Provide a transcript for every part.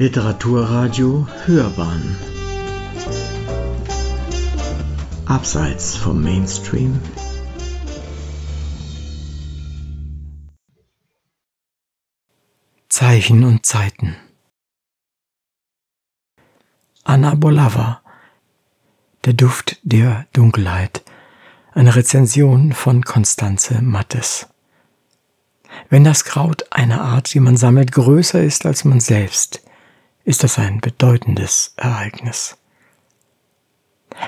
Literaturradio Hörbahn. Abseits vom Mainstream. Zeichen und Zeiten. Anna Bolava. Der Duft der Dunkelheit. Eine Rezension von Konstanze Mattes. Wenn das Kraut einer Art, die man sammelt, größer ist als man selbst, ist das ein bedeutendes Ereignis.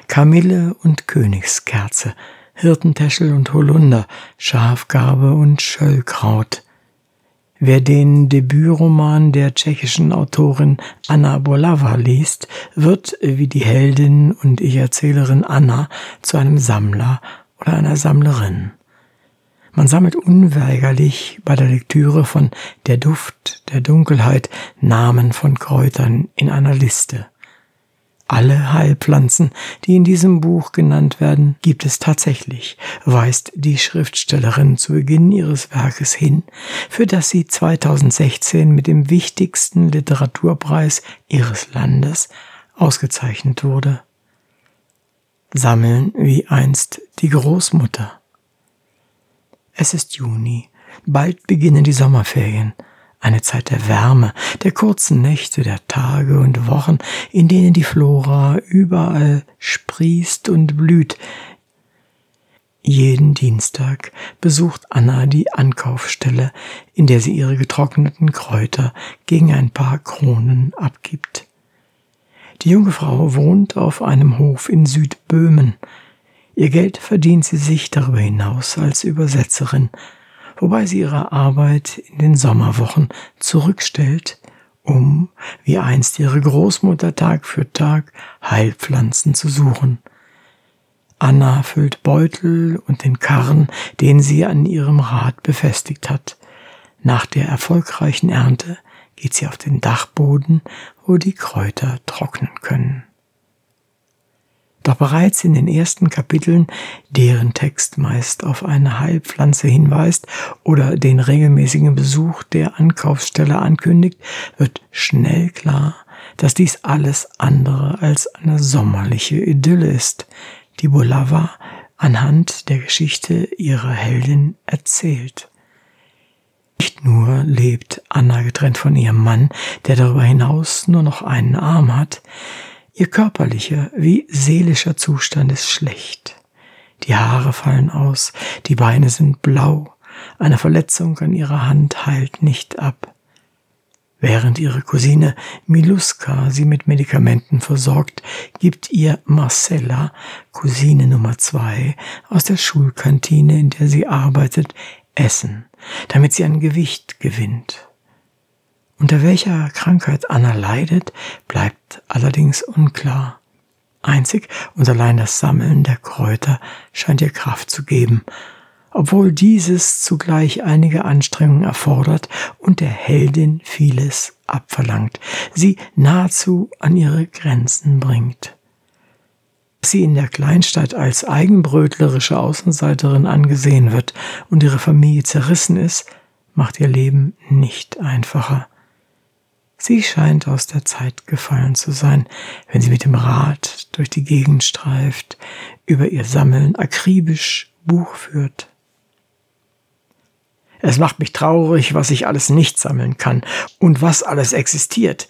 Kamille und Königskerze, Hirtentäschel und Holunder, Schafgarbe und Schöllkraut. Wer den Debütroman der tschechischen Autorin Anna Bolava liest, wird wie die Heldin und Ich-Erzählerin Anna zu einem Sammler oder einer Sammlerin. Man sammelt unweigerlich bei der Lektüre von Der Duft der Dunkelheit Namen von Kräutern in einer Liste. Alle Heilpflanzen, die in diesem Buch genannt werden, gibt es tatsächlich, weist die Schriftstellerin zu Beginn ihres Werkes hin, für das sie 2016 mit dem wichtigsten Literaturpreis ihres Landes ausgezeichnet wurde. Sammeln wie einst die Großmutter. Es ist Juni. Bald beginnen die Sommerferien. Eine Zeit der Wärme, der kurzen Nächte, der Tage und Wochen, in denen die Flora überall sprießt und blüht. Jeden Dienstag besucht Anna die Ankaufsstelle, in der sie ihre getrockneten Kräuter gegen ein paar Kronen abgibt. Die junge Frau wohnt auf einem Hof in Südböhmen. Ihr Geld verdient sie sich darüber hinaus als Übersetzerin, wobei sie ihre Arbeit in den Sommerwochen zurückstellt, um, wie einst ihre Großmutter Tag für Tag, Heilpflanzen zu suchen. Anna füllt Beutel und den Karren, den sie an ihrem Rad befestigt hat. Nach der erfolgreichen Ernte geht sie auf den Dachboden, wo die Kräuter trocknen können. Doch bereits in den ersten Kapiteln, deren Text meist auf eine Heilpflanze hinweist oder den regelmäßigen Besuch der Ankaufsstelle ankündigt, wird schnell klar, dass dies alles andere als eine sommerliche Idylle ist, die Bolava anhand der Geschichte ihrer Heldin erzählt. Nicht nur lebt Anna getrennt von ihrem Mann, der darüber hinaus nur noch einen Arm hat, Ihr körperlicher wie seelischer Zustand ist schlecht. Die Haare fallen aus, die Beine sind blau, eine Verletzung an ihrer Hand heilt nicht ab. Während ihre Cousine Miluska sie mit Medikamenten versorgt, gibt ihr Marcella, Cousine Nummer zwei, aus der Schulkantine, in der sie arbeitet, Essen, damit sie an Gewicht gewinnt. Unter welcher Krankheit Anna leidet, bleibt allerdings unklar. Einzig und allein das Sammeln der Kräuter scheint ihr Kraft zu geben, obwohl dieses zugleich einige Anstrengungen erfordert und der Heldin vieles abverlangt, sie nahezu an ihre Grenzen bringt. Sie in der Kleinstadt als eigenbrötlerische Außenseiterin angesehen wird und ihre Familie zerrissen ist, macht ihr Leben nicht einfacher. Sie scheint aus der Zeit gefallen zu sein, wenn sie mit dem Rad durch die Gegend streift, über ihr Sammeln akribisch Buch führt. Es macht mich traurig, was ich alles nicht sammeln kann und was alles existiert,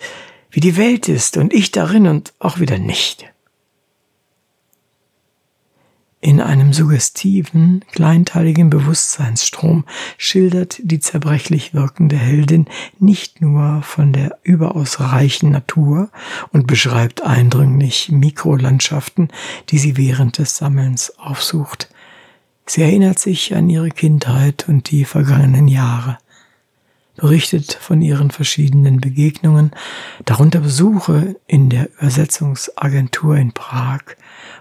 wie die Welt ist und ich darin und auch wieder nicht. In einem suggestiven, kleinteiligen Bewusstseinsstrom schildert die zerbrechlich wirkende Heldin nicht nur von der überaus reichen Natur und beschreibt eindringlich Mikrolandschaften, die sie während des Sammelns aufsucht. Sie erinnert sich an ihre Kindheit und die vergangenen Jahre berichtet von ihren verschiedenen Begegnungen, darunter Besuche in der Übersetzungsagentur in Prag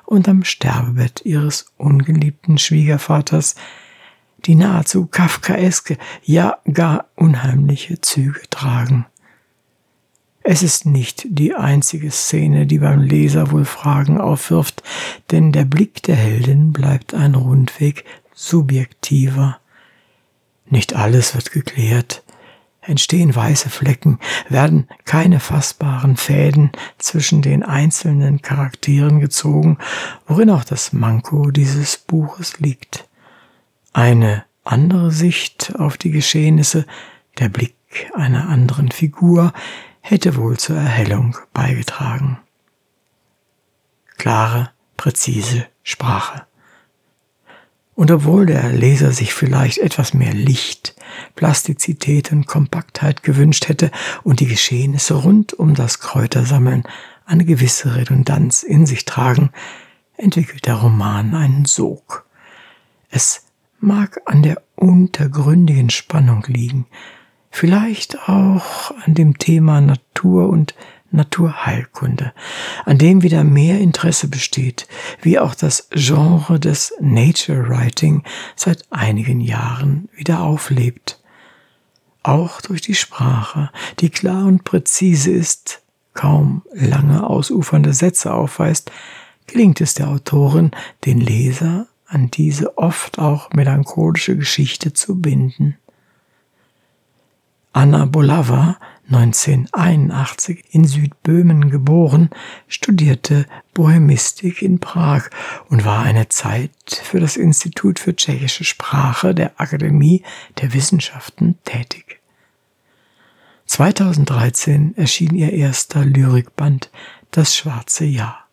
und am Sterbebett ihres ungeliebten Schwiegervaters, die nahezu kafkaeske, ja gar unheimliche Züge tragen. Es ist nicht die einzige Szene, die beim Leser wohl Fragen aufwirft, denn der Blick der Heldin bleibt ein Rundweg subjektiver. Nicht alles wird geklärt, entstehen weiße Flecken, werden keine fassbaren Fäden zwischen den einzelnen Charakteren gezogen, worin auch das Manko dieses Buches liegt. Eine andere Sicht auf die Geschehnisse, der Blick einer anderen Figur, hätte wohl zur Erhellung beigetragen. Klare, präzise Sprache. Und obwohl der Leser sich vielleicht etwas mehr Licht, Plastizität und Kompaktheit gewünscht hätte und die Geschehnisse rund um das Kräutersammeln eine gewisse Redundanz in sich tragen, entwickelt der Roman einen Sog. Es mag an der untergründigen Spannung liegen, vielleicht auch an dem Thema Natur und Naturheilkunde, an dem wieder mehr Interesse besteht, wie auch das Genre des Nature Writing seit einigen Jahren wieder auflebt. Auch durch die Sprache, die klar und präzise ist, kaum lange ausufernde Sätze aufweist, gelingt es der Autorin, den Leser an diese oft auch melancholische Geschichte zu binden. Anna Bolava 1981 in Südböhmen geboren, studierte Bohemistik in Prag und war eine Zeit für das Institut für tschechische Sprache der Akademie der Wissenschaften tätig. 2013 erschien ihr erster Lyrikband Das schwarze Jahr.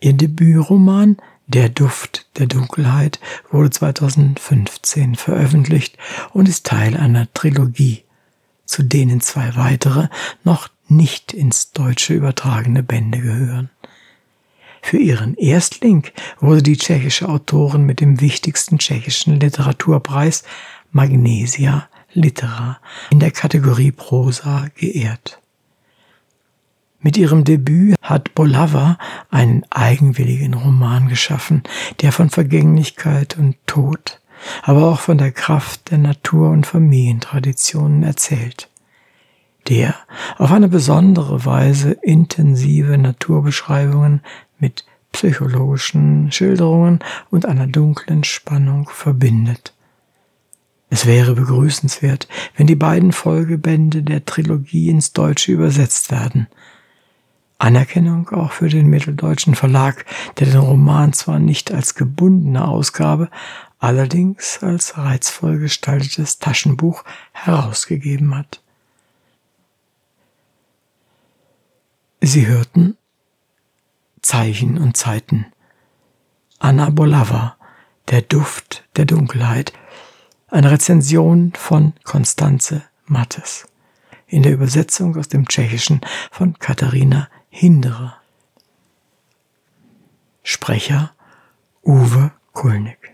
Ihr Debütroman Der Duft der Dunkelheit wurde 2015 veröffentlicht und ist Teil einer Trilogie zu denen zwei weitere noch nicht ins Deutsche übertragene Bände gehören. Für ihren Erstling wurde die tschechische Autorin mit dem wichtigsten tschechischen Literaturpreis Magnesia Litera in der Kategorie Prosa geehrt. Mit ihrem Debüt hat Bolava einen eigenwilligen Roman geschaffen, der von Vergänglichkeit und Tod, aber auch von der Kraft der Natur- und Familientraditionen erzählt, der auf eine besondere Weise intensive Naturbeschreibungen mit psychologischen Schilderungen und einer dunklen Spannung verbindet. Es wäre begrüßenswert, wenn die beiden Folgebände der Trilogie ins Deutsche übersetzt werden. Anerkennung auch für den mitteldeutschen Verlag, der den Roman zwar nicht als gebundene Ausgabe, allerdings als reizvoll gestaltetes Taschenbuch herausgegeben hat. Sie hörten Zeichen und Zeiten. Anna Bolava, Der Duft der Dunkelheit, eine Rezension von Konstanze Mattes, in der Übersetzung aus dem Tschechischen von Katharina Hinderer. Sprecher Uwe Kulnig.